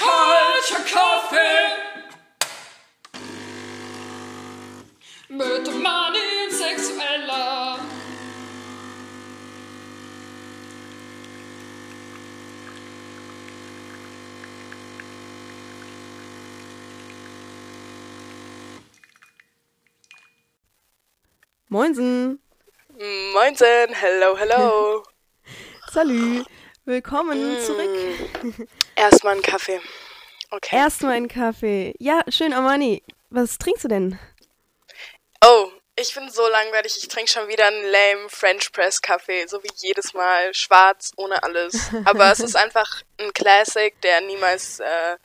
Kalter Kaffee mit Mani Sexueller. Moinsen. Moinsen, hello, hello. Salü. Willkommen zurück. Erstmal einen Kaffee. Okay. Erstmal einen Kaffee. Ja, schön, Amani. Was trinkst du denn? Oh, ich bin so langweilig. Ich trinke schon wieder einen lame French Press Kaffee, so wie jedes Mal. Schwarz, ohne alles. Aber es ist einfach ein Classic, der niemals äh,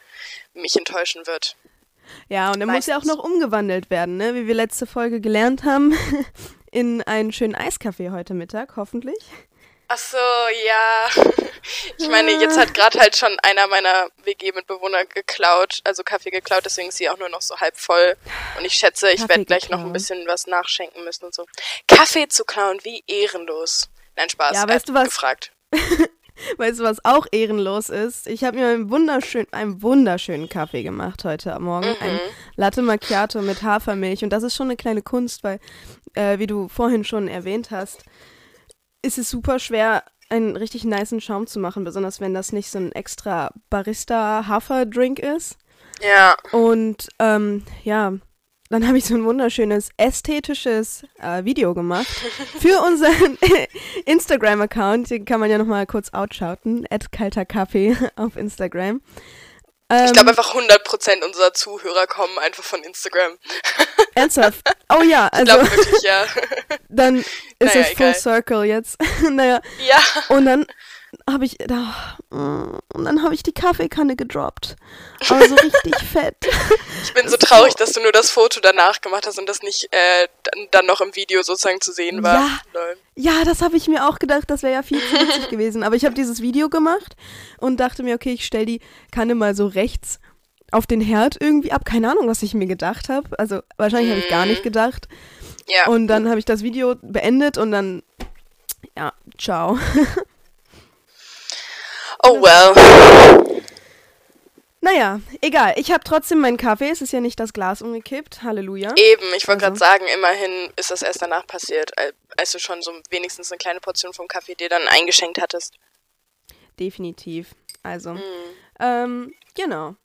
mich enttäuschen wird. Ja, und er muss ja auch noch umgewandelt werden, ne? Wie wir letzte Folge gelernt haben, in einen schönen Eiskaffee heute Mittag, hoffentlich. Ach so, ja. Ich meine, jetzt hat gerade halt schon einer meiner WG-Mitbewohner geklaut, also Kaffee geklaut, deswegen ist sie auch nur noch so halb voll. Und ich schätze, ich werde gleich noch ein bisschen was nachschenken müssen und so. Kaffee zu klauen, wie ehrenlos. Nein, Spaß. Ja, weißt du was? Gefragt. Weißt du, was auch ehrenlos ist? Ich habe mir einen wunderschönen, einen wunderschönen Kaffee gemacht heute am Morgen. Mhm. Ein Latte Macchiato mit Hafermilch. Und das ist schon eine kleine Kunst, weil, äh, wie du vorhin schon erwähnt hast, ist es super schwer, einen richtig niceen Schaum zu machen, besonders wenn das nicht so ein extra Barista-Haferdrink ist. Ja. Und ähm, ja, dann habe ich so ein wunderschönes ästhetisches äh, Video gemacht für unseren Instagram-Account. Den kann man ja nochmal kurz outschauten. kalter Kaffee auf Instagram. Ähm, Ich glaube einfach 100% unserer Zuhörer kommen einfach von Instagram. ernsthaft. Oh ja, Ich also glaube wirklich, ja. dann ist Naja, es full egal. circle jetzt. naja, ja. und dann habe ich da und dann habe ich die Kaffeekanne gedroppt. Aber so richtig fett. Ich bin so traurig, dass du nur das Foto danach gemacht hast und das nicht äh, dann, noch im Video sozusagen zu sehen war. Ja. Lol. Ja, das habe ich mir auch gedacht, das wäre ja viel zu witzig gewesen. Aber ich habe dieses Video gemacht und dachte mir, okay, ich stelle die Kanne mal so rechts auf den Herd irgendwie ab. Keine Ahnung, was ich mir gedacht habe. Also wahrscheinlich habe ich gar nicht gedacht. Ja. Und dann habe ich das Video beendet und dann, ja, ciao. oh well. Naja, egal. Ich habe trotzdem meinen Kaffee. Es ist ja nicht das Glas umgekippt. Halleluja. Eben, ich wollte Also. gerade sagen, immerhin ist das erst danach passiert, al- als du schon so wenigstens eine kleine Portion vom Kaffee dir dann eingeschenkt hattest. Definitiv. Also, Mhm. ähm, genau.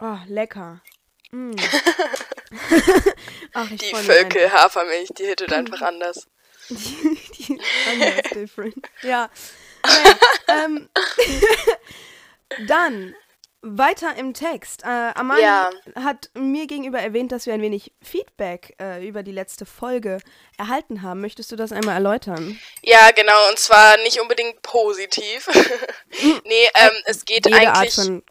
Oh, lecker. Mm. Ach, Die Völkel Hafermilch, die hittet einfach anders. Die anders different. Ja. Naja, ähm, dann weiter im Text. Äh, Amani Ja. hat mir gegenüber erwähnt, dass wir ein wenig Feedback äh, über die letzte Folge erhalten haben. Möchtest du das einmal erläutern? Ja, genau, und zwar nicht unbedingt positiv. nee, ähm, es geht Jede Art eigentlich. von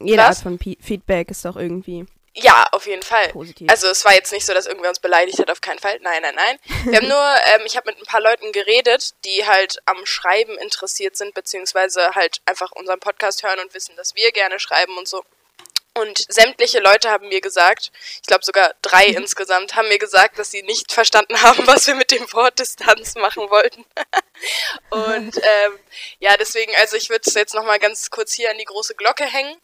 jede Was? Art von Pi- Feedback ist doch irgendwie. Ja, auf jeden Fall. Positiv. Also es war jetzt nicht so, dass irgendwer uns beleidigt hat, auf keinen Fall. Nein, nein, nein. Wir haben nur, ähm, ich habe mit ein paar Leuten geredet, die halt am Schreiben interessiert sind, beziehungsweise halt einfach unseren Podcast hören und wissen, dass wir gerne schreiben und so. Und sämtliche Leute haben mir gesagt, ich glaube sogar drei insgesamt, haben mir gesagt, dass sie nicht verstanden haben, was wir mit dem Wort Distanz machen wollten. und ähm, ja, deswegen, also ich würde es jetzt nochmal ganz kurz hier an die große Glocke hängen.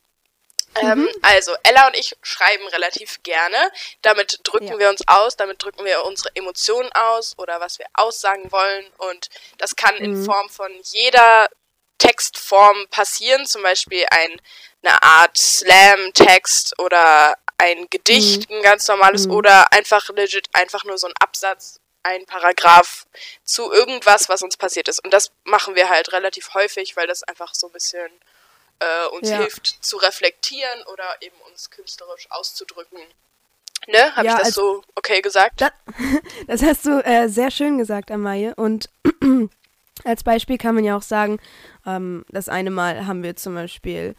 Ähm, also, Ella und ich schreiben relativ gerne. Damit drücken Ja. wir uns aus, damit drücken wir unsere Emotionen aus oder was wir aussagen wollen. Und das kann in Form von jeder Textform passieren, zum Beispiel ein, eine Art Slam-Text oder ein Gedicht, ein ganz normales, oder einfach legit einfach nur so ein Absatz, ein Paragraph zu irgendwas, was uns passiert ist. Und das machen wir halt relativ häufig, weil das einfach so ein bisschen äh, uns Ja. hilft zu reflektieren oder eben uns künstlerisch auszudrücken. Ne? Habe Ja, ich das als- so okay gesagt? Das, das hast du äh, sehr schön gesagt, Amaye. Und als Beispiel kann man ja auch sagen, ähm, das eine Mal haben wir zum Beispiel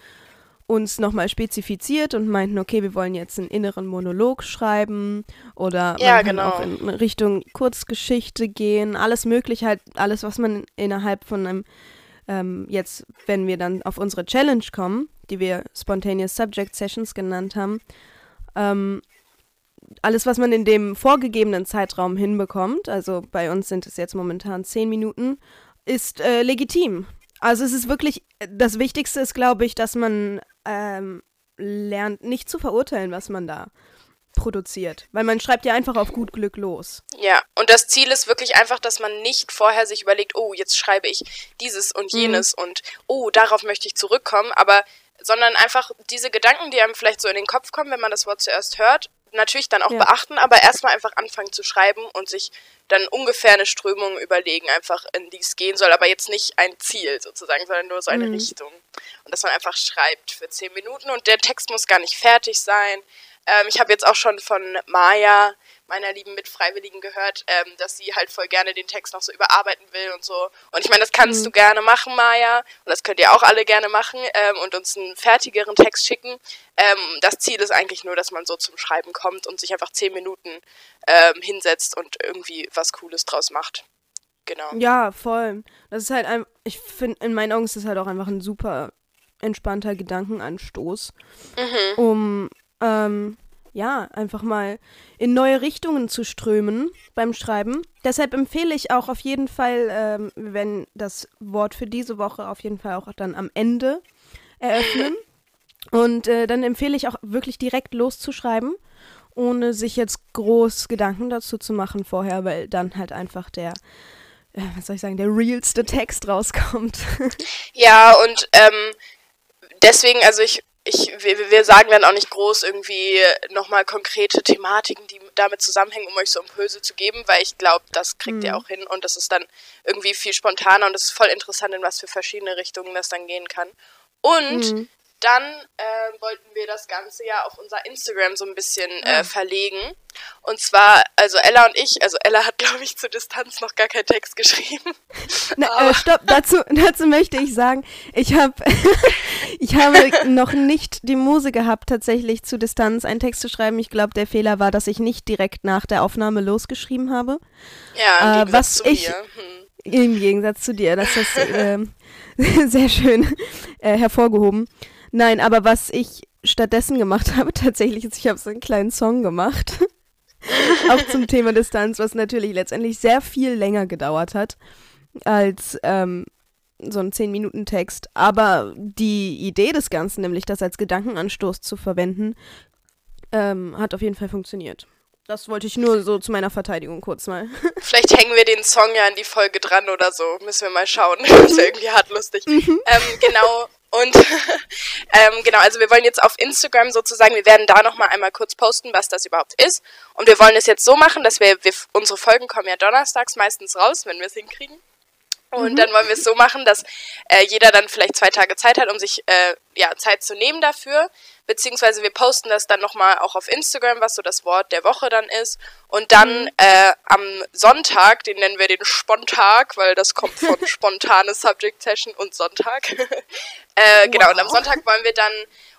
uns nochmal spezifiziert und meinten, okay, wir wollen jetzt einen inneren Monolog schreiben oder Ja, man kann genau. auch in Richtung Kurzgeschichte gehen, alles mögliche, halt alles, was man innerhalb von einem, ähm, jetzt, wenn wir dann auf unsere Challenge kommen, die wir Spontaneous Subject Sessions genannt haben, ähm, alles, was man in dem vorgegebenen Zeitraum hinbekommt, also bei uns sind es jetzt momentan zehn Minuten, ist äh, legitim. Also es ist wirklich, das Wichtigste ist, glaube ich, dass man ähm, lernt, nicht zu verurteilen, was man da produziert. Weil man schreibt ja einfach auf gut Glück los. Ja, und das Ziel ist wirklich einfach, dass man nicht vorher sich überlegt, oh, jetzt schreibe ich dieses und Mhm. jenes und oh, darauf möchte ich zurückkommen, aber sondern einfach diese Gedanken, die einem vielleicht so in den Kopf kommen, wenn man das Wort zuerst hört, natürlich dann auch Ja. beachten, aber erstmal einfach anfangen zu schreiben und sich dann ungefähr eine Strömung überlegen, einfach in die es gehen soll, aber jetzt nicht ein Ziel sozusagen, sondern nur so eine Mhm. Richtung. Und dass man einfach schreibt für zehn Minuten und der Text muss gar nicht fertig sein. Ähm, ich habe jetzt auch schon von Maya, meiner lieben Mitfreiwilligen, gehört, ähm, dass sie halt voll gerne den Text noch so überarbeiten will und so. Und ich meine, das kannst du gerne machen, Maya. Und das könnt ihr auch alle gerne machen ähm, und uns einen fertigeren Text schicken. Ähm, das Ziel ist eigentlich nur, dass man so zum Schreiben kommt und sich einfach zehn Minuten ähm, hinsetzt und irgendwie was Cooles draus macht. Genau. Ja, voll. Das ist halt ein, ich finde, in meinen Augen ist das halt auch einfach ein super entspannter Gedankenanstoß, um ähm, ja, einfach mal in neue Richtungen zu strömen beim Schreiben. Deshalb empfehle ich auch auf jeden Fall, ähm, wenn das Wort für diese Woche auf jeden Fall auch dann am Ende eröffnen. Und äh, dann empfehle ich auch wirklich direkt loszuschreiben, ohne sich jetzt groß Gedanken dazu zu machen vorher, weil dann halt einfach der, äh, was soll ich sagen, der realste Text rauskommt. Ja, und ähm, deswegen, also ich, ich, wir, wir sagen dann auch nicht groß irgendwie nochmal konkrete Thematiken, die damit zusammenhängen, um euch so Impulse zu geben, weil ich glaube, das kriegt ihr auch hin und das ist dann irgendwie viel spontaner und es ist voll interessant, in was für verschiedene Richtungen das dann gehen kann. Und dann äh, wollten wir das Ganze ja auf unser Instagram so ein bisschen äh, verlegen. Und zwar, also Ella und ich, also Ella hat, glaube ich, zur Distanz noch gar keinen Text geschrieben. Na, äh, stopp, dazu, dazu möchte ich sagen, ich habe ich habe noch nicht die Muse gehabt, tatsächlich zu Distanz einen Text zu schreiben. Ich glaube, der Fehler war, dass ich nicht direkt nach der Aufnahme losgeschrieben habe. Ja, im Äh, Gegensatz was zu ich-. Hm. Im Gegensatz zu dir, das ist ähm, sehr schön äh, hervorgehoben. Nein, aber was ich stattdessen gemacht habe, tatsächlich ist, ich habe so einen kleinen Song gemacht. auch zum Thema Distanz, was natürlich letztendlich sehr viel länger gedauert hat als ähm, so ein 10-Minuten-Text. Aber die Idee des Ganzen, nämlich das als Gedankenanstoß zu verwenden, ähm, hat auf jeden Fall funktioniert. Das wollte ich nur so zu meiner Verteidigung kurz mal. Vielleicht hängen wir den Song ja an die Folge dran oder so. Müssen wir mal schauen. Das wäre irgendwie hart lustig. Ähm, genau. Und ähm, genau, also wir wollen jetzt auf Instagram sozusagen, wir werden da nochmal einmal kurz posten, was das überhaupt ist. Und wir wollen es jetzt so machen, dass wir, wir unsere Folgen kommen ja donnerstags meistens raus, wenn wir es hinkriegen. Und dann wollen wir es so machen, dass äh, jeder dann vielleicht zwei Tage Zeit hat, um sich äh, ja, Zeit zu nehmen dafür. Beziehungsweise wir posten das dann nochmal auch auf Instagram, was so das Wort der Woche dann ist. Und dann äh, am Sonntag, den nennen wir den Spontag, weil das kommt von spontane Subject Session und Sonntag. äh, genau, und am Sonntag wollen wir dann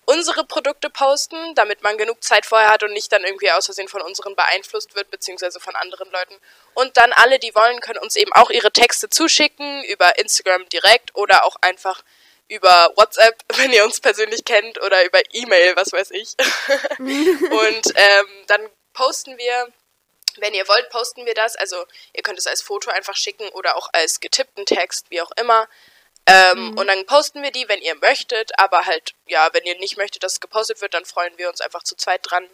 unsere Produkte posten, damit man genug Zeit vorher hat und nicht dann irgendwie aus Versehen von unseren beeinflusst wird, beziehungsweise von anderen Leuten. Und dann alle, die wollen, können uns eben auch ihre Texte zuschicken, über Instagram direkt oder auch einfach über WhatsApp, wenn ihr uns persönlich kennt, oder über E-Mail, was weiß ich. und ähm, dann posten wir, wenn ihr wollt, posten wir das. Also ihr könnt es als Foto einfach schicken oder auch als getippten Text, wie auch immer. Ähm, Mhm. Und dann posten wir die, wenn ihr möchtet. Aber halt, ja, wenn ihr nicht möchtet, dass es gepostet wird, dann freuen wir uns einfach zu zweit dran.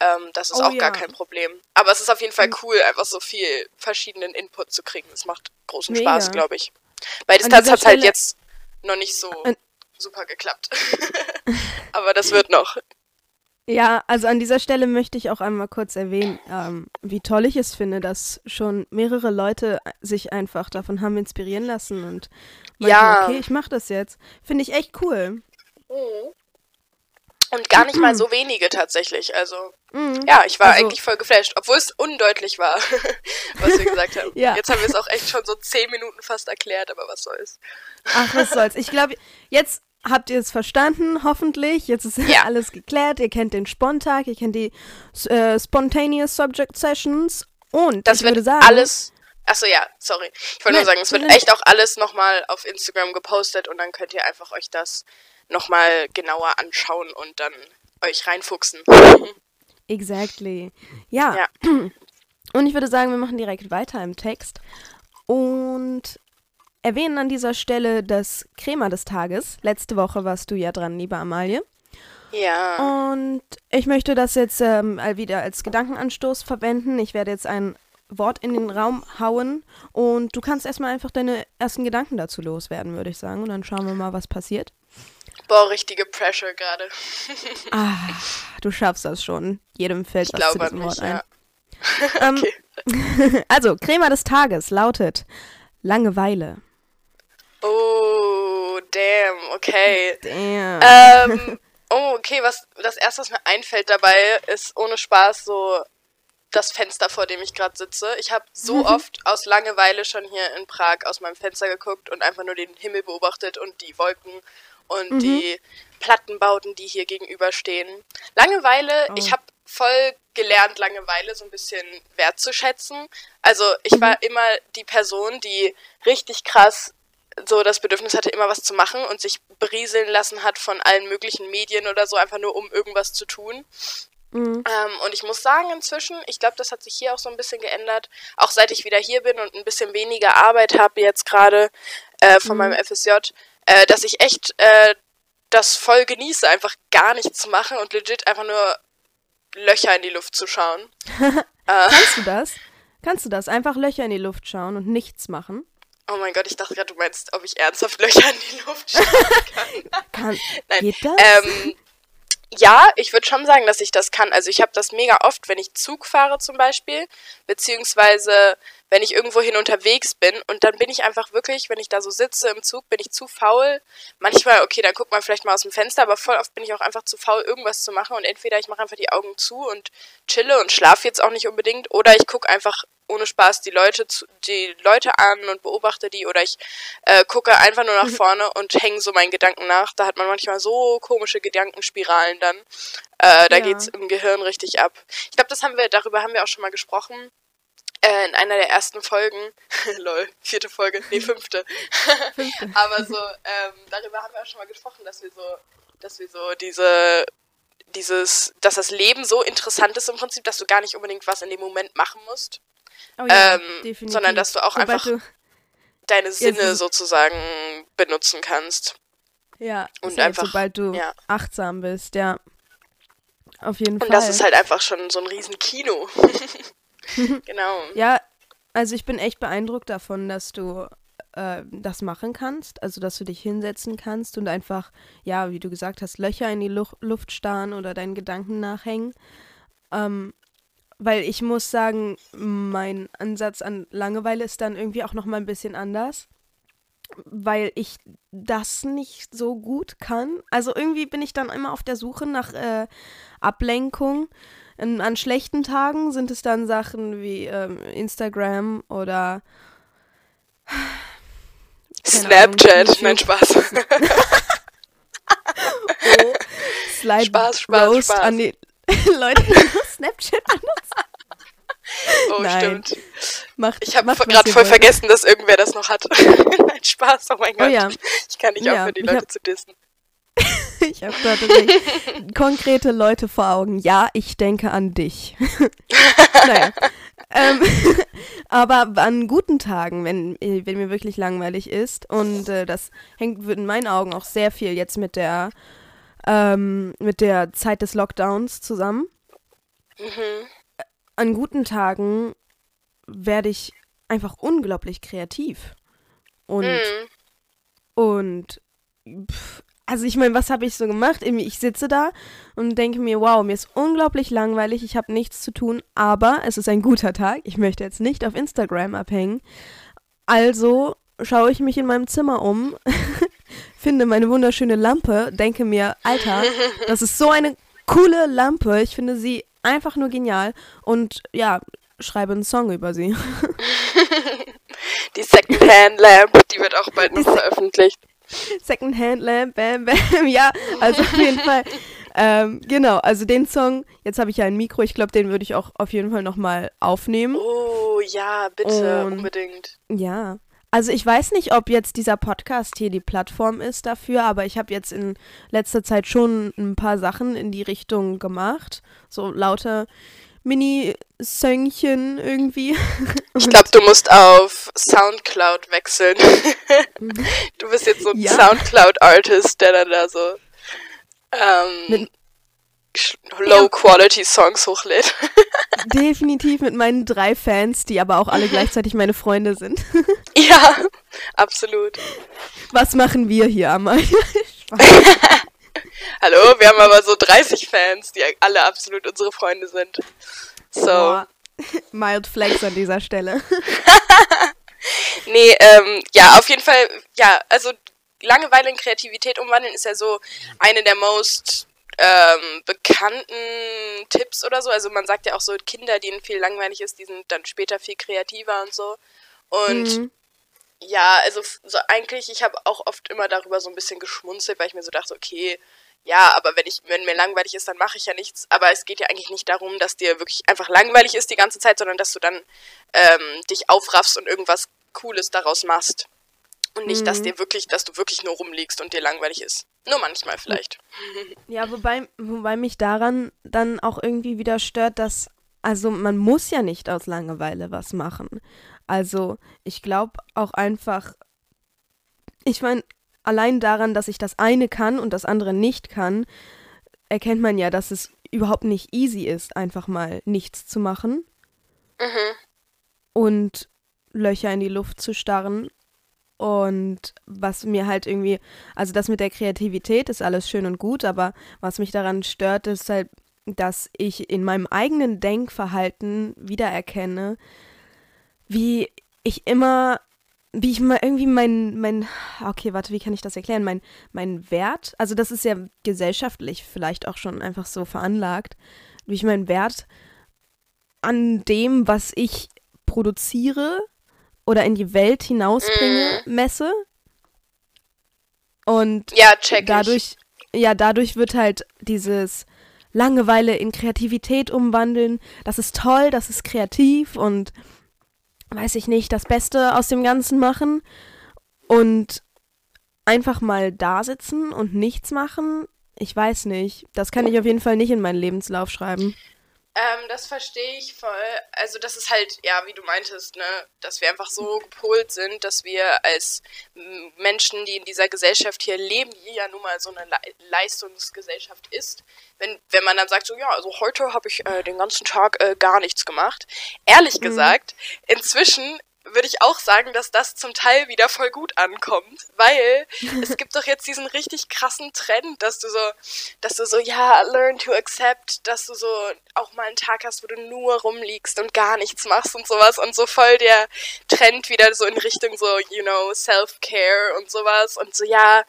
Ähm, das ist Oh auch gar ja. Mhm. kein Problem. Aber es ist auf jeden Fall cool, einfach so viel verschiedenen Input zu kriegen. Es macht großen Mega. Spaß, glaube ich. Bei An Distanz hat es halt jetzt noch nicht so An- super geklappt. Aber das wird noch. Ja, also an dieser Stelle möchte ich auch einmal kurz erwähnen, ähm, wie toll ich es finde, dass schon mehrere Leute sich einfach davon haben inspirieren lassen und Ja. okay, ich mache das jetzt. Finde ich echt cool. Und gar nicht mal so wenige tatsächlich. Also, Mhm. ja, ich war Also- eigentlich voll geflasht, obwohl es undeutlich war, was wir gesagt haben. Ja. Jetzt haben wir es auch echt schon so zehn Minuten fast erklärt, aber was soll's. Ach, was soll's. Ich glaube, jetzt habt ihr es verstanden, hoffentlich. Jetzt ist Ja. alles geklärt. Ihr kennt den Spontag, ihr kennt die äh, Spontaneous Subject Sessions und Das ich wird würde sagen, alles. Achso, ja, sorry. Ich wollte nur sagen, es wird echt auch alles nochmal auf Instagram gepostet und dann könnt ihr einfach euch das nochmal genauer anschauen und dann euch reinfuchsen. Exactly. Ja. Ja. Und ich würde sagen, wir machen direkt weiter im Text. Und erwähnen an dieser Stelle das Crema des Tages. Letzte Woche warst du ja dran, liebe Amalie. Ja. Und ich möchte das jetzt ähm, wieder als Gedankenanstoß verwenden. Ich werde jetzt ein Wort in den Raum hauen und du kannst erstmal einfach deine ersten Gedanken dazu loswerden, würde ich sagen. Und dann schauen wir mal, was passiert. Boah, richtige Pressure gerade. Ah, du schaffst das schon. Jedem fällt Ich was zu diesem Wort mich, ein. ja. Ähm, Okay. also, Crema des Tages lautet Langeweile. Oh, damn, okay. Damn. Ähm, oh, okay, was das erste, was mir einfällt dabei, ist ohne Spaß so das Fenster, vor dem ich gerade sitze. Ich habe so oft aus Langeweile schon hier in Prag aus meinem Fenster geguckt und einfach nur den Himmel beobachtet und die Wolken und die Plattenbauten, die hier gegenüberstehen. Langeweile, Oh. ich habe voll gelernt, Langeweile so ein bisschen wertzuschätzen. Also ich war immer die Person, die richtig krass so das Bedürfnis hatte, immer was zu machen und sich berieseln lassen hat von allen möglichen Medien oder so, einfach nur um irgendwas zu tun. Mhm. Ähm, und ich muss sagen, inzwischen, ich glaube, das hat sich hier auch so ein bisschen geändert, auch seit ich wieder hier bin und ein bisschen weniger Arbeit habe jetzt gerade äh, von meinem FSJ, äh, dass ich echt äh, das voll genieße, einfach gar nichts zu machen und legit einfach nur Löcher in die Luft zu schauen. Kannst du das? Kannst du das? Einfach Löcher in die Luft schauen und nichts machen? Oh mein Gott, ich dachte gerade, du meinst, ob ich ernsthaft Löcher in die Luft schauen kann. Kann, Nein, geht das? Ähm, ja, ich würde schon sagen, dass ich das kann. Also ich habe das mega oft, wenn ich Zug fahre zum Beispiel, beziehungsweise wenn ich irgendwo hin unterwegs bin und dann bin ich einfach wirklich, wenn ich da so sitze im Zug, bin ich zu faul. Manchmal, okay, dann guckt man vielleicht mal aus dem Fenster, aber voll oft bin ich auch einfach zu faul, irgendwas zu machen und entweder ich mache einfach die Augen zu und chille und schlafe jetzt auch nicht unbedingt oder ich gucke einfach ohne Spaß die Leute zu, die Leute an und beobachte die oder ich äh, gucke einfach nur nach vorne und hänge so meinen Gedanken nach. Da hat man manchmal so komische Gedankenspiralen dann. Äh, da Ja. geht's im Gehirn richtig ab. Ich glaube, das haben wir, darüber haben wir auch schon mal gesprochen. Äh, in einer der ersten Folgen. Lol, vierte Folge, nee, fünfte. Aber so, ähm, darüber haben wir auch schon mal gesprochen, dass wir so, dass wir so diese, dieses, dass das Leben so interessant ist im Prinzip, dass du gar nicht unbedingt was in dem Moment machen musst, Oh ähm, sondern dass du auch Sobald einfach Du, deine Sinne ist- sozusagen benutzen kannst. ja, Und safe, einfach- sobald du ja. achtsam bist, ja. Auf jeden Und Fall. das ist halt einfach schon so ein riesen Kino. genau. Ja, also ich bin echt beeindruckt davon, dass du äh, das machen kannst, also dass du dich hinsetzen kannst und einfach, ja, wie du gesagt hast, Löcher in die Lu Luft starren oder deinen Gedanken nachhängen. Ähm, weil ich muss sagen, mein Ansatz an Langeweile ist dann irgendwie auch noch mal ein bisschen anders, weil ich das nicht so gut kann. Also irgendwie bin ich dann immer auf der Suche nach äh, Ablenkung. An, an schlechten Tagen sind es dann Sachen wie ähm, Instagram oder Ahnung, Snapchat, nein, Spaß. Oh, Slide Spaß, Spaß, Spaß. an die Leute, die nur Snapchat benutzen. Oh, Nein. stimmt. Macht, Ich habe gerade voll wollt. vergessen, dass irgendwer das noch hat. nein, Spaß, oh mein Oh Gott. ja. Ich kann nicht Ja, aufhören, die Leute hab- zu dissen. Ich habe da tatsächlich konkrete Leute vor Augen. Ja, ich denke an dich. naja. Ähm, aber an guten Tagen, wenn, äh, wenn mir wirklich langweilig ist, und äh, das hängt in meinen Augen auch sehr viel jetzt mit der, ähm, mit der Zeit des Lockdowns zusammen. Mhm. An guten Tagen werde ich einfach unglaublich kreativ. Und Mhm. Und pff, also ich meine, was habe ich so gemacht? Ich sitze da und denke mir, wow, mir ist unglaublich langweilig, ich habe nichts zu tun, aber es ist ein guter Tag. Ich möchte jetzt nicht auf Instagram abhängen. Also schaue ich mich in meinem Zimmer um, finde meine wunderschöne Lampe, denke mir, Alter, das ist so eine coole Lampe. Ich finde sie einfach nur genial und ja, schreibe einen Song über sie. Die Secondhand Lamp, die wird auch bald noch veröffentlicht. Secondhand Lamp, bam, bam. Ja, also auf jeden Fall. Ähm, genau, also den Song, jetzt habe ich ja ein Mikro, ich glaube, den würde ich auch auf jeden Fall nochmal aufnehmen. Oh, ja, bitte, Und- unbedingt. Ja. Also ich weiß nicht, ob jetzt dieser Podcast hier die Plattform ist dafür, aber ich habe jetzt in letzter Zeit schon ein paar Sachen in die Richtung gemacht. So lauter Mini-Söngchen irgendwie. Ich glaube, du musst auf Soundcloud wechseln. du bist jetzt so ein Ja. Soundcloud-Artist, der dann da so ähm, Mit- Low-Quality-Songs hochlädt. Definitiv mit meinen drei Fans, die aber auch alle gleichzeitig meine Freunde sind. ja, absolut. Was machen wir hier, Amal? Hallo, wir haben aber so 30 Fans, die alle absolut unsere Freunde sind. So. Boah. Mild Flex an dieser Stelle. Nee, ähm, ja, auf jeden Fall, ja, also Langeweile in Kreativität umwandeln ist ja so eine der most ähm, bekannten Tipps oder so. Also man sagt ja auch so, Kinder, denen viel langweilig ist, die sind dann später viel kreativer und so. Und Mhm. ja, also so eigentlich, ich habe auch oft immer darüber so ein bisschen geschmunzelt, weil ich mir so dachte, okay, ja, aber wenn ich, wenn mir langweilig ist, dann mache ich ja nichts. Aber es geht ja eigentlich nicht darum, dass dir wirklich einfach langweilig ist die ganze Zeit, sondern dass du dann ähm, dich aufraffst und irgendwas Cooles daraus machst. Und nicht, dass Mhm. dir wirklich, dass du wirklich nur rumliegst und dir langweilig ist. Nur manchmal vielleicht. Ja, wobei, wobei mich daran dann auch irgendwie wieder stört, dass, also man muss ja nicht aus Langeweile was machen. Also ich glaube auch einfach, ich meine, allein daran, dass ich das eine kann und das andere nicht kann, erkennt man ja, dass es überhaupt nicht easy ist, einfach mal nichts zu machen Mhm. und Löcher in die Luft zu starren. Und was mir halt irgendwie, also das mit der Kreativität ist alles schön und gut, aber was mich daran stört, ist halt, dass ich in meinem eigenen Denkverhalten wiedererkenne, wie ich immer, wie ich mal irgendwie mein, mein, okay, warte, wie kann ich das erklären? Mein, mein Wert, also das ist ja gesellschaftlich vielleicht auch schon einfach so veranlagt, wie ich meinen Wert an dem, was ich produziere oder in die Welt hinausbringe, messe. Und Ja, check ich. dadurch, ja, dadurch wird halt dieses Langeweile in Kreativität umwandeln. Das ist toll, das ist kreativ und weiß ich nicht, das Beste aus dem Ganzen machen und einfach mal da sitzen und nichts machen. Ich weiß nicht. Das kann ich auf jeden Fall nicht in meinen Lebenslauf schreiben. Ähm, das verstehe ich voll. Also das ist halt, ja, wie du meintest, ne, dass wir einfach so gepolt sind, dass wir als Menschen, die in dieser Gesellschaft hier leben, die ja nun mal so eine Le Leistungsgesellschaft ist, wenn, wenn man dann sagt, so ja, also heute habe ich äh, den ganzen Tag äh, gar nichts gemacht. Ehrlich gesagt, inzwischen würde ich auch sagen, dass das zum Teil wieder voll gut ankommt, weil es gibt doch jetzt diesen richtig krassen Trend, dass du so, dass du so, ja, learn to accept, dass du so auch mal einen Tag hast, wo du nur rumliegst und gar nichts machst und sowas und so voll der Trend wieder so in Richtung so, you know, Self-Care und sowas und so, ja,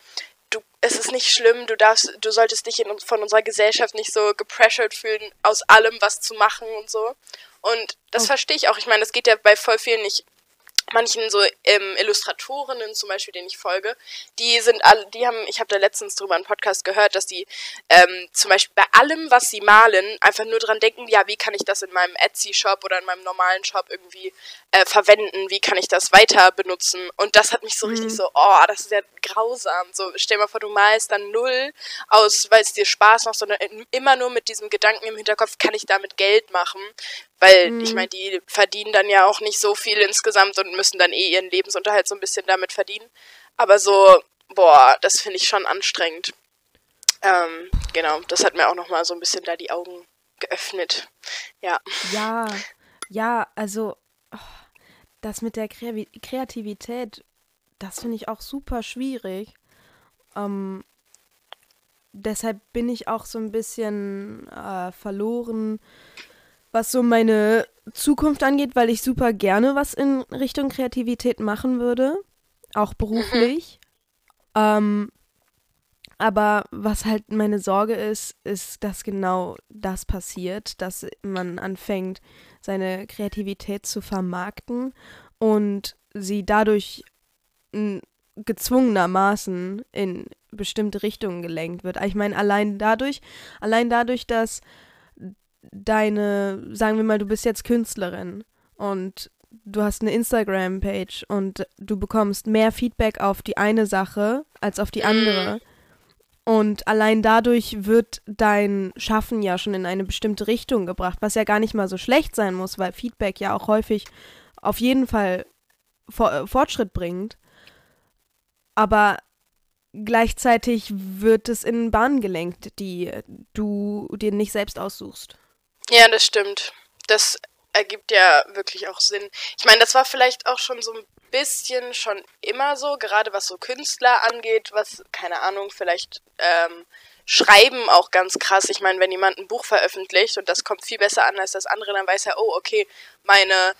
du, es ist nicht schlimm, du darfst, du solltest dich in, von unserer Gesellschaft nicht so gepressured fühlen, aus allem was zu machen und so. Und das Oh. verstehe ich auch. Ich meine, das geht ja bei voll vielen nicht manchen so ähm, Illustratorinnen zum Beispiel, denen ich folge, die sind alle, die haben, ich habe da letztens drüber einen Podcast gehört, dass die ähm, zum Beispiel bei allem, was sie malen, einfach nur dran denken, ja, wie kann ich das in meinem Etsy-Shop oder in meinem normalen Shop irgendwie äh, verwenden, wie kann ich das weiter benutzen? Und das hat mich so richtig so, oh, das ist ja grausam, so, stell mal vor, du malst dann null aus, weil es dir Spaß macht, sondern immer nur mit diesem Gedanken im Hinterkopf, kann ich damit Geld machen, weil ich meine, die verdienen dann ja auch nicht so viel insgesamt und müssen dann eh ihren Lebensunterhalt so ein bisschen damit verdienen. Aber so, boah, das finde ich schon anstrengend. Ähm, genau, das hat mir auch nochmal so ein bisschen da die Augen geöffnet. Ja. Ja, ja, also oh, das mit der Kreativität, das finde ich auch super schwierig. Ähm, deshalb bin ich auch so ein bisschen äh, verloren, was so meine Zukunft angeht, weil ich super gerne was in Richtung Kreativität machen würde, auch beruflich. Ähm, aber was halt meine Sorge ist, ist, dass genau das passiert, dass man anfängt, seine Kreativität zu vermarkten und sie dadurch gezwungenermaßen in bestimmte Richtungen gelenkt wird. Ich meine, allein dadurch, allein dadurch, dass deine, sagen wir mal, du bist jetzt Künstlerin und du hast eine Instagram-Page und du bekommst mehr Feedback auf die eine Sache als auf die andere. Und allein dadurch wird dein Schaffen ja schon in eine bestimmte Richtung gebracht, was ja gar nicht mal so schlecht sein muss, weil Feedback ja auch häufig auf jeden Fall For Fortschritt bringt. Aber gleichzeitig wird es in Bahnen gelenkt, die du dir nicht selbst aussuchst. Ja, das stimmt. Das ergibt ja wirklich auch Sinn. Ich meine, das war vielleicht auch schon so ein bisschen schon immer so, gerade was so Künstler angeht, was, keine Ahnung, vielleicht ähm, Schreiben auch ganz krass. Ich meine, wenn jemand ein Buch veröffentlicht und das kommt viel besser an als das andere, dann weiß er, oh, okay, meine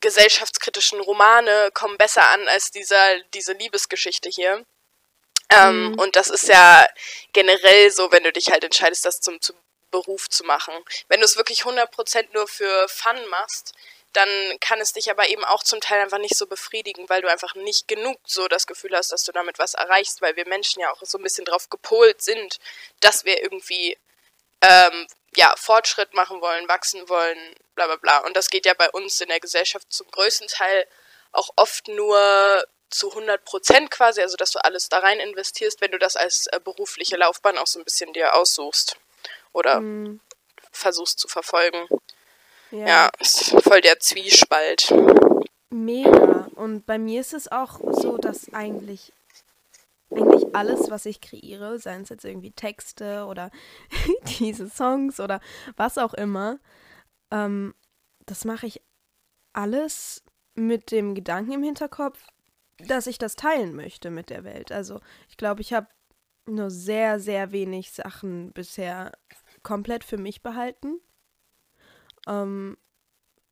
gesellschaftskritischen Romane kommen besser an als dieser, diese Liebesgeschichte hier. Ähm, mhm. Und das ist ja generell so, wenn du dich halt entscheidest, das zum, zum Beruf zu machen. Wenn du es wirklich 100% nur für Fun machst, dann kann es dich aber eben auch zum Teil einfach nicht so befriedigen, weil du einfach nicht genug so das Gefühl hast, dass du damit was erreichst, weil wir Menschen ja auch so ein bisschen drauf gepolt sind, dass wir irgendwie ähm, ja, Fortschritt machen wollen, wachsen wollen, bla bla bla. Und das geht ja bei uns in der Gesellschaft zum größten Teil auch oft nur zu 100 Prozent quasi, also dass du alles da rein investierst, wenn du das als äh, berufliche Laufbahn auch so ein bisschen dir aussuchst oder mhm. versuchst zu verfolgen. Ja. ja, ist voll der Zwiespalt. Mega. Und bei mir ist es auch so, dass eigentlich eigentlich alles, was ich kreiere, seien es jetzt irgendwie Texte oder diese Songs oder was auch immer, ähm, das mache ich alles mit dem Gedanken im Hinterkopf, dass ich das teilen möchte mit der Welt. Also ich glaube, ich habe nur sehr, sehr wenig Sachen bisher komplett für mich behalten. Ähm,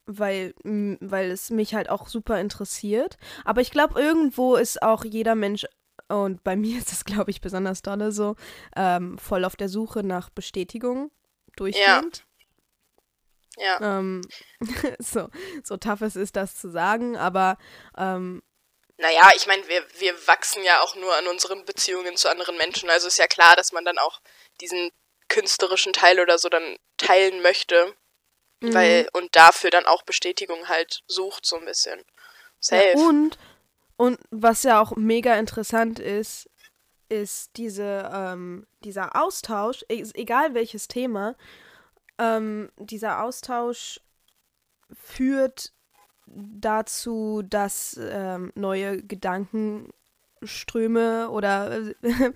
weil, weil es mich halt auch super interessiert. Aber ich glaube, irgendwo ist auch jeder Mensch, und bei mir ist es, glaube ich, besonders dolle so, ähm, voll auf der Suche nach Bestätigung durchgehend. Ja. ja. Ähm, so, so tough es ist, das zu sagen, aber ähm, naja, ich meine, wir, wir wachsen ja auch nur an unseren Beziehungen zu anderen Menschen. Also ist ja klar, dass man dann auch diesen künstlerischen Teil oder so dann teilen möchte. Mhm. Weil, und dafür dann auch Bestätigung halt sucht, so ein bisschen. Safe. Ja, und, und was ja auch mega interessant ist, ist diese, ähm, dieser Austausch, e-, egal welches Thema, ähm, dieser Austausch führt dazu, dass ähm, neue Gedankenströme oder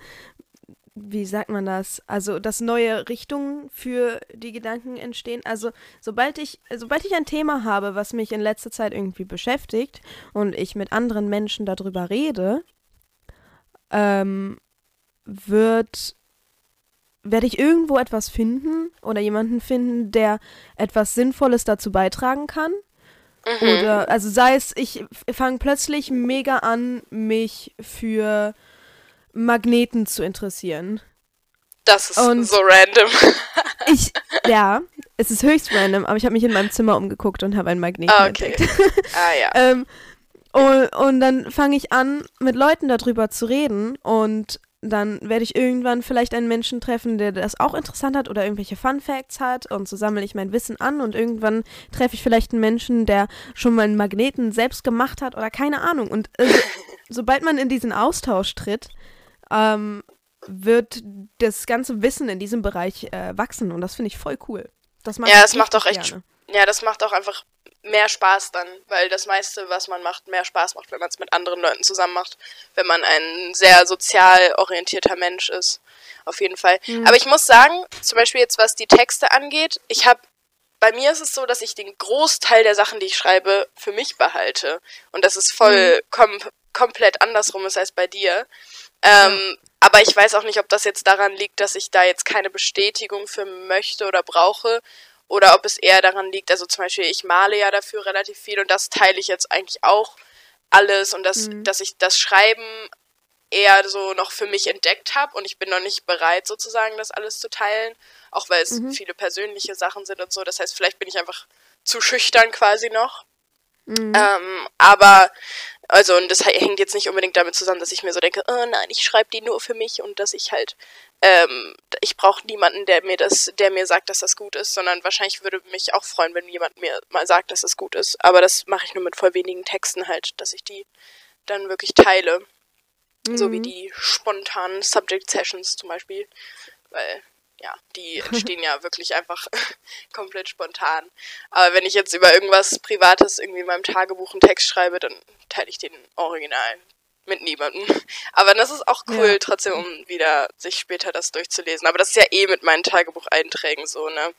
wie sagt man das? Also, dass neue Richtungen für die Gedanken entstehen. Also, sobald ich, sobald ich ein Thema habe, was mich in letzter Zeit irgendwie beschäftigt und ich mit anderen Menschen darüber rede, ähm, wird werde ich irgendwo etwas finden oder jemanden finden, der etwas Sinnvolles dazu beitragen kann. Mhm. Oder, also sei es, ich fange plötzlich mega an, mich für Magneten zu interessieren. Das ist Und so random. ich, ja, es ist höchst random, aber ich habe mich in meinem Zimmer umgeguckt und habe einen Magneten ah, okay. entdeckt. ah, ja. ähm, und, und dann fange ich an, mit Leuten darüber zu reden und dann werde ich irgendwann vielleicht einen Menschen treffen, der das auch interessant hat oder irgendwelche Fun Facts hat und so sammle ich mein Wissen an und irgendwann treffe ich vielleicht einen Menschen, der schon mal einen Magneten selbst gemacht hat oder keine Ahnung. Und äh, sobald man in diesen Austausch tritt, ähm, wird das ganze Wissen in diesem Bereich äh, wachsen und das finde ich voll cool. Das ja, das macht auch echt. Gerne. Ja, das macht auch einfach mehr Spaß dann, weil das meiste, was man macht, mehr Spaß macht, wenn man es mit anderen Leuten zusammen macht, wenn man ein sehr sozial orientierter Mensch ist. Auf jeden Fall. Mhm. Aber ich muss sagen, zum Beispiel jetzt was die Texte angeht, ich habe bei mir ist es so, dass ich den Großteil der Sachen, die ich schreibe, für mich behalte. Und das ist voll mhm. kom komplett andersrum ist als bei dir. Ähm, aber ich weiß auch nicht, ob das jetzt daran liegt, dass ich da jetzt keine Bestätigung für möchte oder brauche. Oder ob es eher daran liegt, also zum Beispiel, ich male ja dafür relativ viel und das teile ich jetzt eigentlich auch alles und das, mhm. dass ich das Schreiben eher so noch für mich entdeckt habe und ich bin noch nicht bereit, sozusagen das alles zu teilen, auch weil es mhm. viele persönliche Sachen sind und so. Das heißt, vielleicht bin ich einfach zu schüchtern quasi noch. Mhm. Ähm, aber also, und das hängt jetzt nicht unbedingt damit zusammen, dass ich mir so denke, oh nein, ich schreibe die nur für mich und dass ich halt, ähm, ich brauche niemanden, der mir das, der mir sagt, dass das gut ist, sondern wahrscheinlich würde mich auch freuen, wenn jemand mir mal sagt, dass das gut ist. Aber das mache ich nur mit voll wenigen Texten halt, dass ich die dann wirklich teile. So wie die spontanen Subject Sessions zum Beispiel. Weil, ja, die entstehen ja wirklich einfach komplett spontan. Aber wenn ich jetzt über irgendwas Privates irgendwie in meinem Tagebuch einen Text schreibe, dann teile ich den original mit niemandem. Aber das ist auch cool, Ja. trotzdem, um wieder sich später das durchzulesen. Aber das ist ja eh mit meinen Tagebucheinträgen so, ne?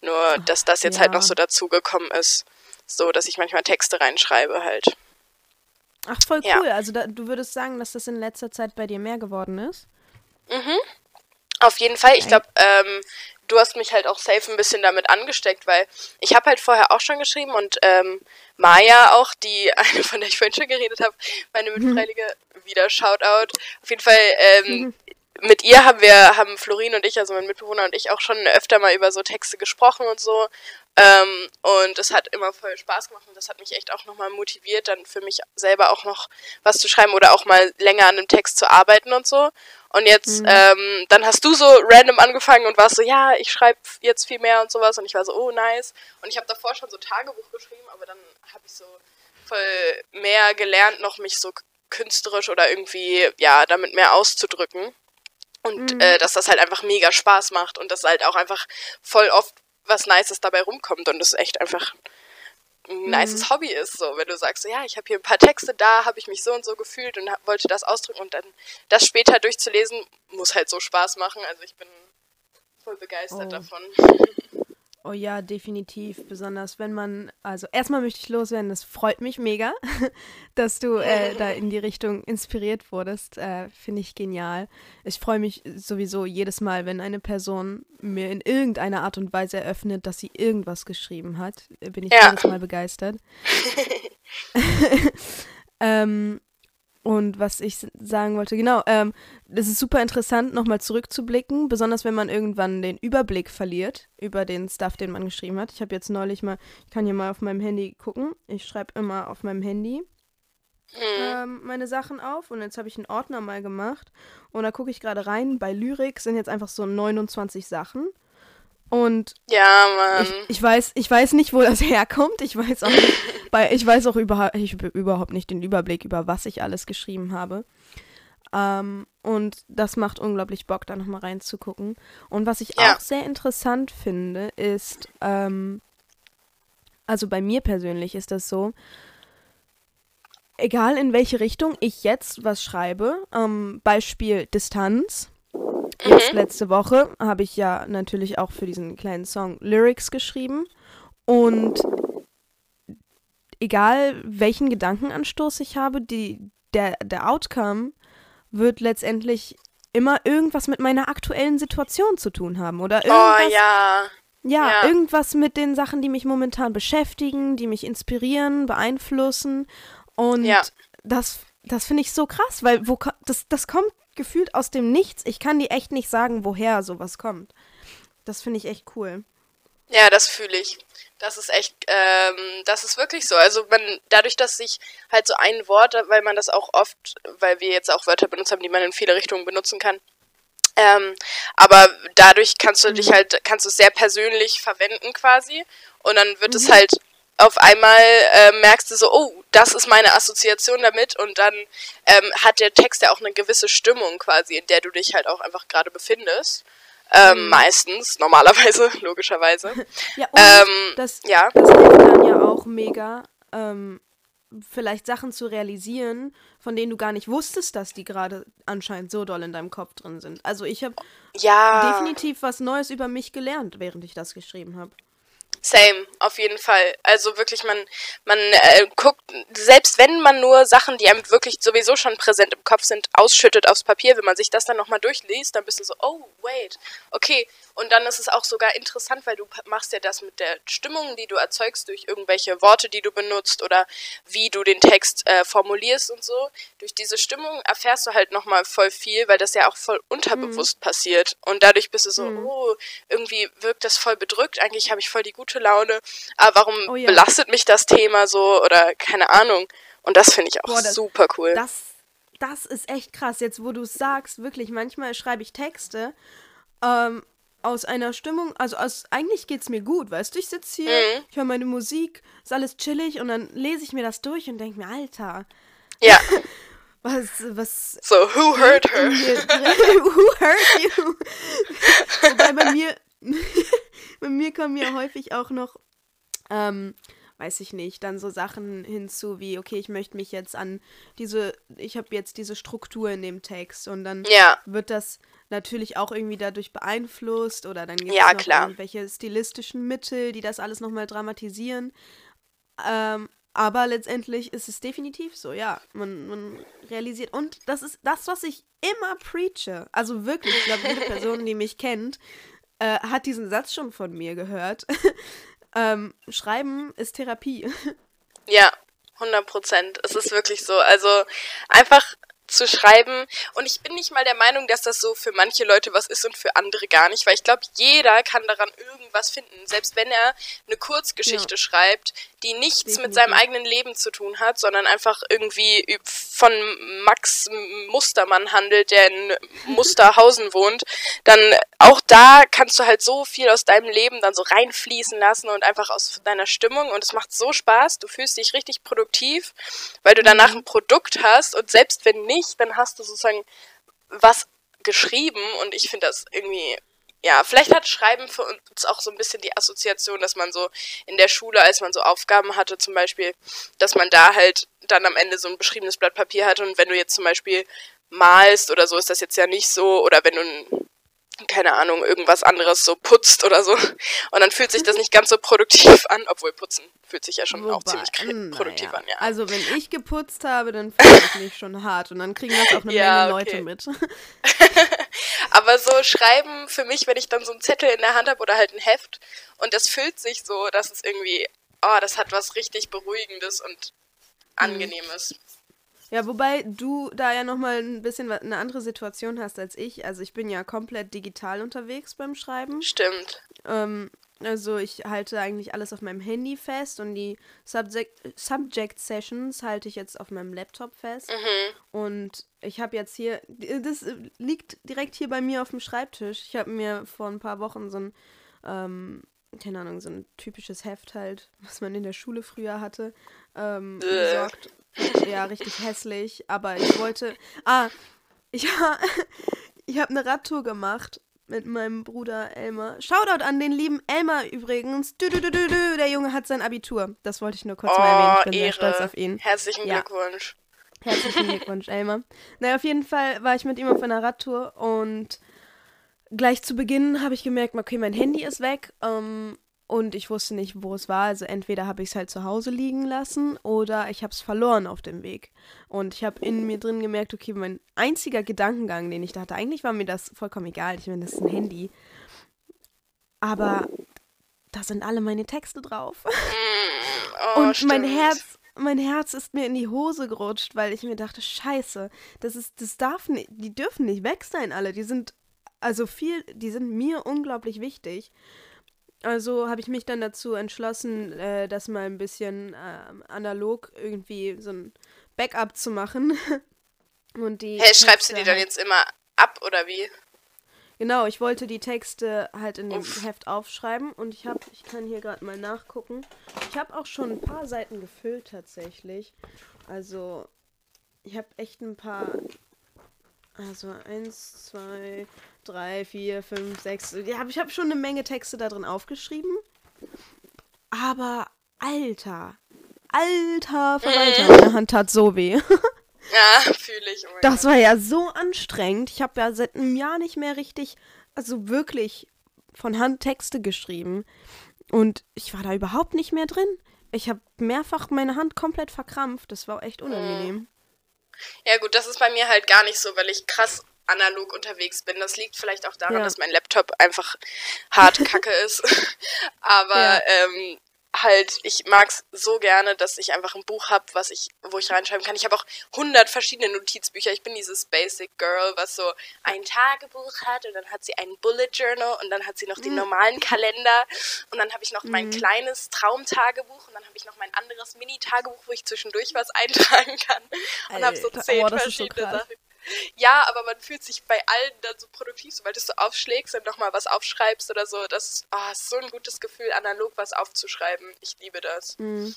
Nur, dass das jetzt halt ja. noch so dazugekommen ist. So, dass ich manchmal Texte reinschreibe halt. Ach, voll Ja. cool. Also da, du würdest sagen, dass das in letzter Zeit bei dir mehr geworden ist? Auf jeden Fall. Ich glaube, ähm, du hast mich halt auch safe ein bisschen damit angesteckt, weil ich habe halt vorher auch schon geschrieben und ähm, Maya auch, die eine, von der ich vorhin schon geredet habe, meine Mitfreilige, wieder Shoutout. Auf jeden Fall, ähm, mit ihr haben wir, haben Florin und ich, also mein Mitbewohner und ich, auch schon öfter mal über so Texte gesprochen und so. Ähm, und es hat immer voll Spaß gemacht und das hat mich echt auch nochmal motiviert, dann für mich selber auch noch was zu schreiben oder auch mal länger an einem Text zu arbeiten und so. Und jetzt, ähm, dann hast du so random angefangen und warst so, ja, ich schreibe jetzt viel mehr und sowas. Und ich war so, oh, nice. Und ich habe davor schon so Tagebuch geschrieben, aber dann habe ich so voll mehr gelernt, noch mich so künstlerisch oder irgendwie, ja, damit mehr auszudrücken. Und äh, dass das halt einfach mega Spaß macht und dass halt auch einfach voll oft was Nices dabei rumkommt und das echt einfach ein nices Hobby ist, so wenn du sagst, so, ja, ich habe hier ein paar Texte, da habe ich mich so und so gefühlt und hab, wollte das ausdrücken und dann das später durchzulesen, muss halt so Spaß machen. Also ich bin voll begeistert Oh. davon. Oh ja, definitiv. Besonders wenn man, also erstmal möchte ich loswerden, das freut mich mega, dass du äh, da in die Richtung inspiriert wurdest. Äh, Finde ich genial. Ich freue mich sowieso jedes Mal, wenn eine Person mir in irgendeiner Art und Weise eröffnet, dass sie irgendwas geschrieben hat. Äh, Bin ich Ja. jedes Mal begeistert. ähm, und was ich sagen wollte, genau, ähm, es ist super interessant, nochmal zurückzublicken, besonders wenn man irgendwann den Überblick verliert über den Stuff, den man geschrieben hat. Ich habe jetzt neulich mal, ich kann hier mal auf meinem Handy gucken. Ich schreibe immer auf meinem Handy ähm, meine Sachen auf und jetzt habe ich einen Ordner mal gemacht und da gucke ich gerade rein. Bei Lyrik sind jetzt einfach so 29 Sachen. Und Ja, Mann. ich, ich weiß, ich weiß nicht, wo das herkommt. Ich weiß auch, nicht, bei, ich weiß auch überhaupt, ich habe überhaupt nicht den Überblick über was ich alles geschrieben habe. Ähm, und das macht unglaublich Bock, da nochmal reinzugucken. Und was ich Ja. auch sehr interessant finde, ist, ähm, also bei mir persönlich ist das so, egal in welche Richtung ich jetzt was schreibe, ähm, Beispiel Distanz. Jetzt letzte Woche habe ich ja natürlich auch für diesen kleinen Song Lyrics geschrieben. Und egal welchen Gedankenanstoß ich habe, die, der, der Outcome wird letztendlich immer irgendwas mit meiner aktuellen Situation zu tun haben. Oder irgendwas, oh ja. ja, Ja. irgendwas mit den Sachen, die mich momentan beschäftigen, die mich inspirieren, beeinflussen. Und Ja. das, das finde ich so krass, weil wo, das, das kommt gefühlt aus dem Nichts. Ich kann dir echt nicht sagen, woher sowas kommt. Das finde ich echt cool. Ja, das fühle ich. Das ist echt, ähm, das ist wirklich so. Also man, dadurch, dass sich halt so ein Wort, weil man das auch oft, weil wir jetzt auch Wörter benutzt haben, die man in viele Richtungen benutzen kann. Ähm, aber dadurch kannst du dich halt, kannst du es sehr persönlich verwenden quasi. Und dann wird es halt auf einmal äh, merkst du so, oh, das ist meine Assoziation damit und dann ähm, hat der Text ja auch eine gewisse Stimmung quasi, in der du dich halt auch einfach gerade befindest. Ähm, Meistens, normalerweise, logischerweise. Ja, und Ähm, das, ja. das hilft dann ja auch mega, ähm, vielleicht Sachen zu realisieren, von denen du gar nicht wusstest, dass die gerade anscheinend so doll in deinem Kopf drin sind. Also ich habe Ja, definitiv was Neues über mich gelernt, während ich das geschrieben habe. same, auf jeden Fall. Also wirklich, man, man äh, guckt, selbst wenn man nur Sachen, die einem wirklich sowieso schon präsent im Kopf sind, ausschüttet aufs Papier, wenn man sich das dann nochmal durchliest, dann bist du so, oh, wait, okay. Und dann ist es auch sogar interessant, weil du machst ja das mit der Stimmung, die du erzeugst durch irgendwelche Worte, die du benutzt oder wie du den Text äh, formulierst und so. Durch diese Stimmung erfährst du halt nochmal voll viel, weil das ja auch voll unterbewusst passiert. Und dadurch bist du so, oh, irgendwie wirkt das voll bedrückt, eigentlich habe ich voll die gute Laune, aber warum Oh ja. belastet mich das Thema so oder keine Ahnung. Und das finde ich auch Boah, das- super cool. Das, das ist echt krass. Jetzt, wo du es sagst, wirklich, manchmal schreibe ich Texte ähm, aus einer Stimmung, also aus, eigentlich geht es mir gut, weißt du, ich sitze hier, Mhm. ich höre meine Musik, ist alles chillig und dann lese ich mir das durch und denke mir, Alter, ja, Was, was So, who hurt her? Who hurt you? Wobei bei mir, bei mir kommen ja häufig auch noch, ähm, weiß ich nicht, dann so Sachen hinzu wie, okay, ich möchte mich jetzt an diese, ich habe jetzt diese Struktur in dem Text und dann Ja. wird das natürlich auch irgendwie dadurch beeinflusst oder dann gibt es Ja, noch klar. irgendwelche stilistischen Mittel, die das alles nochmal dramatisieren. Ähm, aber letztendlich ist es definitiv so, ja. Man, man realisiert. Und das ist das, was ich immer preache. Also wirklich, ich glaube, jede Person, die mich kennt, äh, hat diesen Satz schon von mir gehört. ähm, Schreiben ist Therapie. Ja, 100 Prozent. Es ist wirklich so. Also einfach zu schreiben. Und ich bin nicht mal der Meinung, dass das so für manche Leute was ist und für andere gar nicht, weil ich glaube, jeder kann daran irgendwas finden. Selbst wenn er eine Kurzgeschichte Ja. schreibt, die nichts mit seinem eigenen Leben zu tun hat, sondern einfach irgendwie von Max Mustermann handelt, der in Musterhausen wohnt, dann auch da kannst du halt so viel aus deinem Leben dann so reinfließen lassen und einfach aus deiner Stimmung und es macht so Spaß, du fühlst dich richtig produktiv, weil du danach ein Produkt hast und selbst wenn nicht, dann hast du sozusagen was geschrieben und ich finde das irgendwie ja, vielleicht hat Schreiben für uns auch so ein bisschen die Assoziation, dass man so in der Schule, als man so Aufgaben hatte, zum Beispiel, dass man da halt dann am Ende so ein beschriebenes Blatt Papier hatte und wenn du jetzt zum Beispiel malst oder so, ist das jetzt ja nicht so, oder wenn du ein keine Ahnung, irgendwas anderes so putzt oder so. Und dann fühlt sich das nicht ganz so produktiv an, obwohl putzen fühlt sich ja schon auch Wobei, ziemlich kre- mm, produktiv naja. an, ja. Also wenn ich geputzt habe, dann fühle ich mich schon hart und dann kriegen das auch eine Ja, Menge okay. Leute mit. Aber so schreiben für mich, wenn ich dann so einen Zettel in der Hand habe oder halt ein Heft und das füllt sich so, dass es irgendwie, oh, das hat was richtig Beruhigendes und Angenehmes. Ja, wobei du da ja nochmal ein bisschen eine andere Situation hast als ich. Also ich bin ja komplett digital unterwegs beim Schreiben. Stimmt. Ähm, also ich halte eigentlich alles auf meinem Handy fest und die Subject, Subject Sessions halte ich jetzt auf meinem Laptop fest. Und ich habe jetzt hier, das liegt direkt hier bei mir auf dem Schreibtisch. Ich habe mir vor ein paar Wochen so ein, ähm, keine Ahnung, so ein typisches Heft halt, was man in der Schule früher hatte, ähm, Bäh. besorgt. Ja, richtig hässlich. Aber ich wollte. Ah, ich, ich habe eine Radtour gemacht mit meinem Bruder Elmar. Shoutout an den lieben Elmar übrigens. Du, du, du, du, du. Der Junge hat sein Abitur. Das wollte ich nur kurz mal erwähnen. Oh, Ich bin sehr Ehre. stolz auf ihn. Herzlichen Ja. Glückwunsch. Herzlichen Glückwunsch, Elmar. Naja, auf jeden Fall war ich mit ihm auf einer Radtour und gleich zu Beginn habe ich gemerkt, okay, mein Handy ist weg ähm, und ich wusste nicht, wo es war. Also entweder habe ich es halt zu Hause liegen lassen oder ich habe es verloren auf dem Weg. Und ich habe in mir drin gemerkt, okay, mein einziger Gedankengang, den ich da hatte, eigentlich war mir das vollkommen egal. Ich meine, das ist ein Handy. Aber da sind alle meine Texte drauf. Oh, Und mein stimmt. Herz, mein Herz ist mir in die Hose gerutscht, weil ich mir dachte, scheiße, das ist, das darf nicht, die dürfen nicht weg sein, alle. Die sind, also viel, die sind mir unglaublich wichtig. Also habe ich mich dann dazu entschlossen, äh, das mal ein bisschen ähm, analog irgendwie so ein Backup zu machen. Und die Hey, schreibst du die dann halt- jetzt immer ab oder wie? Genau, ich wollte die Texte halt in dem Uff. Heft aufschreiben und ich habe, ich kann hier gerade mal nachgucken. Ich habe auch schon ein paar Seiten gefüllt tatsächlich. Also ich habe echt ein paar. Also eins, zwei, drei, vier, fünf, sechs. Ja, ich habe schon eine Menge Texte da drin aufgeschrieben. Aber Alter, Alter Verwalter, meine Hand tat so weh. Ja, fühle ich. Oh Das war ja so anstrengend. Ich habe ja seit einem Jahr nicht mehr richtig, also wirklich von Hand Texte geschrieben. Und ich war da überhaupt nicht mehr drin. Ich habe mehrfach meine Hand komplett verkrampft. Das war echt unangenehm. Ja gut, das ist bei mir halt gar nicht so, weil ich krass analog unterwegs bin. Das liegt vielleicht auch daran, Ja. dass mein Laptop einfach hart kacke ist. Aber Ja. ähm, halt, ich mag's so gerne, dass ich einfach ein Buch habe, was ich, wo ich reinschreiben kann. Ich habe auch hundert verschiedene Notizbücher. Ich bin dieses Basic Girl, was so ein Tagebuch hat und dann hat sie einen Bullet Journal und dann hat sie noch Mhm. den normalen Kalender und dann habe ich noch mein kleines Traumtagebuch und dann habe ich noch mein anderes Mini-Tagebuch, wo ich zwischendurch was eintragen kann und habe so zehn oh, so verschiedene krass. Sachen. Ja, aber man fühlt sich bei allen dann so produktiv, sobald du es so aufschlägst und nochmal was aufschreibst oder so. Das ah, ist so ein gutes Gefühl, analog was aufzuschreiben. Ich liebe das. Mhm.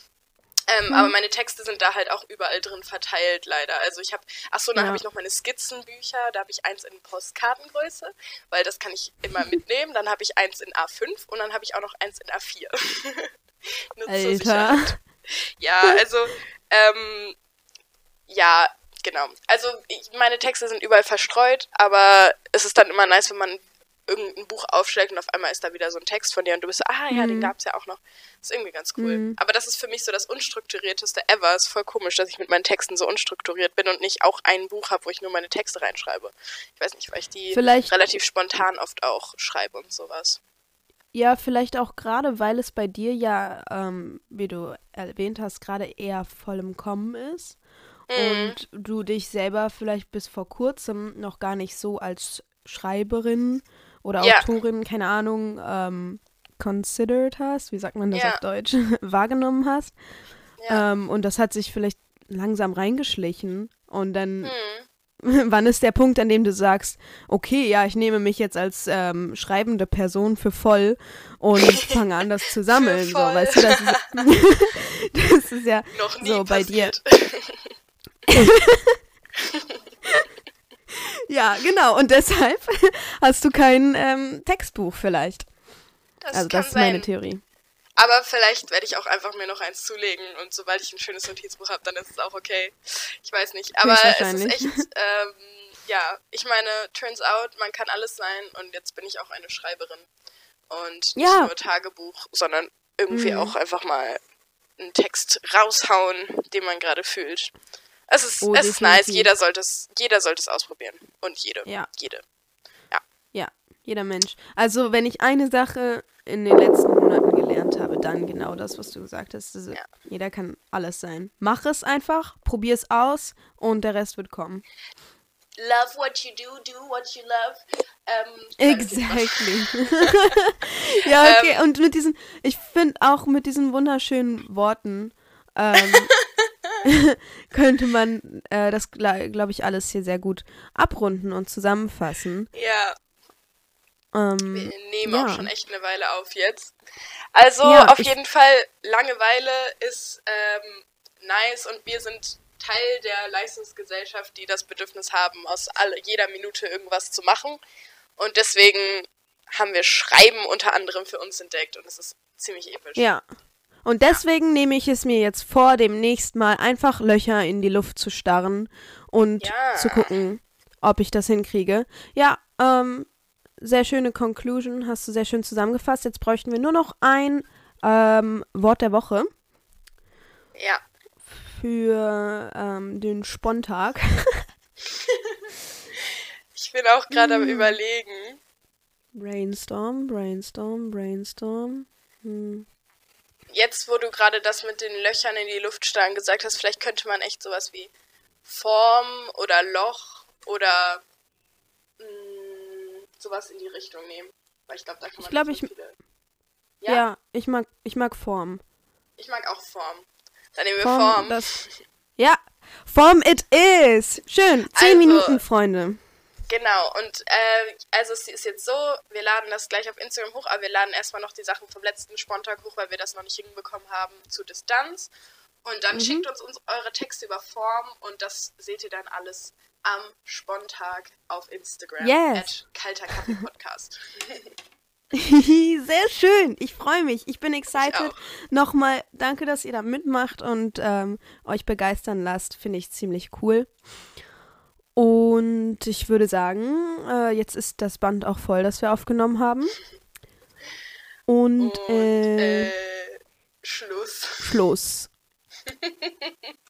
Ähm, Hm. Aber meine Texte sind da halt auch überall drin verteilt, leider. Also ich habe, ach so, dann Ja. habe ich noch meine Skizzenbücher. Da habe ich eins in Postkartengröße, weil das kann ich immer mitnehmen. Dann habe ich eins in A5 und dann habe ich auch noch eins in A4. Nur zur Alter. Ja, also, ähm, ja, genau. Also ich, meine Texte sind überall verstreut, aber es ist dann immer nice, wenn man irgendein Buch aufschlägt und auf einmal ist da wieder so ein Text von dir und du bist so, ah ja, den Mhm. gab's ja auch noch. Das ist irgendwie ganz cool. Mhm. Aber das ist für mich so das unstrukturierteste ever. Ist voll komisch, dass ich mit meinen Texten so unstrukturiert bin und nicht auch ein Buch habe, wo ich nur meine Texte reinschreibe. Ich weiß nicht, weil ich die Vielleicht- relativ spontan oft auch schreibe und sowas. Ja, vielleicht auch gerade, weil es bei dir ja, ähm, wie du erwähnt hast, gerade eher voll im Kommen ist. Mhm. Und du dich selber vielleicht bis vor kurzem noch gar nicht so als Schreiberin oder Ja. Autorin, keine Ahnung, ähm, considered hast, wie sagt man das Ja. auf Deutsch, wahrgenommen hast. Ja. Ähm, und das hat sich vielleicht langsam reingeschlichen. Und dann, Mhm. wann ist der Punkt, an dem du sagst, okay, ja, ich nehme mich jetzt als ähm, schreibende Person für voll und fange an, das zu sammeln. So, weißt du, das ist, das ist ja so bei dir. Ja, genau. Und deshalb hast du kein ähm, Textbuch vielleicht. Das also das ist meine sein. Theorie. Aber vielleicht werde ich auch einfach mir noch eins zulegen und sobald ich ein schönes Notizbuch habe, dann ist es auch okay. Ich weiß nicht. Aber es ist echt, ähm, ja, ich meine, turns out, man kann alles sein und jetzt bin ich auch eine Schreiberin. Und nicht Ja. nur Tagebuch, sondern irgendwie Mhm. auch einfach mal einen Text raushauen, den man gerade fühlt. Es ist, Oh, es ist nice, jeder sollte es, jeder sollte es ausprobieren. Und jede. Ja. Jede. Ja, jeder Mensch. Also, wenn ich eine Sache in den letzten Monaten gelernt habe, dann genau das, was du gesagt hast. Also, Ja. Jeder kann alles sein. Mach es einfach, probier es aus und der Rest wird kommen. Love what you do, do what you love. Ähm, Exactly. ja, okay. und mit diesen, ich finde auch mit diesen wunderschönen Worten ähm, könnte man äh, das, glaube ich, alles hier sehr gut abrunden und zusammenfassen. Ja, Ähm, Wir nehmen ja. auch schon echt eine Weile auf jetzt. Also Ja, auf jeden Fall, Langeweile ist ähm, nice und wir sind Teil der Leistungsgesellschaft, die das Bedürfnis haben, aus alle, jeder Minute irgendwas zu machen. Und deswegen haben wir Schreiben unter anderem für uns entdeckt und es ist ziemlich episch. Ja. Und deswegen nehme ich es mir jetzt vor, demnächst mal einfach Löcher in die Luft zu starren und Ja. zu gucken, ob ich das hinkriege. Ja, ähm, sehr schöne Conclusion, hast du sehr schön zusammengefasst. Jetzt bräuchten wir nur noch ein ähm, Wort der Woche Ja. für ähm, den Spontag. Ich bin auch gerade Hm. am überlegen. Brainstorm, brainstorm, brainstorm. Hm. Jetzt, wo du gerade das mit den Löchern in die Luft starren gesagt hast, vielleicht könnte man echt sowas wie Form oder Loch oder mh, sowas in die Richtung nehmen. Weil ich glaube, da kann man Ich glaub, so ich- viele. Ja. Ja? ich mag, ich mag Form. Ich mag auch Form. Dann nehmen wir Form, Form. Das, ja, Form it is. Schön. Zehn Also- Minuten, Freunde. Genau, und äh, also es ist jetzt so, wir laden das gleich auf Instagram hoch, aber wir laden erstmal noch die Sachen vom letzten Spontag hoch, weil wir das noch nicht hinbekommen haben zu Distanz. Und dann Mhm. schickt uns, uns eure Texte über Form und das seht ihr dann alles am Spontag auf Instagram. Yes. At Kalter Kaffee Podcast. Sehr schön. Ich freue mich. Ich bin excited. auch. Nochmal danke, dass ihr da mitmacht und ähm, euch begeistern lasst. Finde ich ziemlich cool. Und ich würde sagen, äh, jetzt ist das Band auch voll, das wir aufgenommen haben. Und, Und äh, äh, Schluss. Schluss.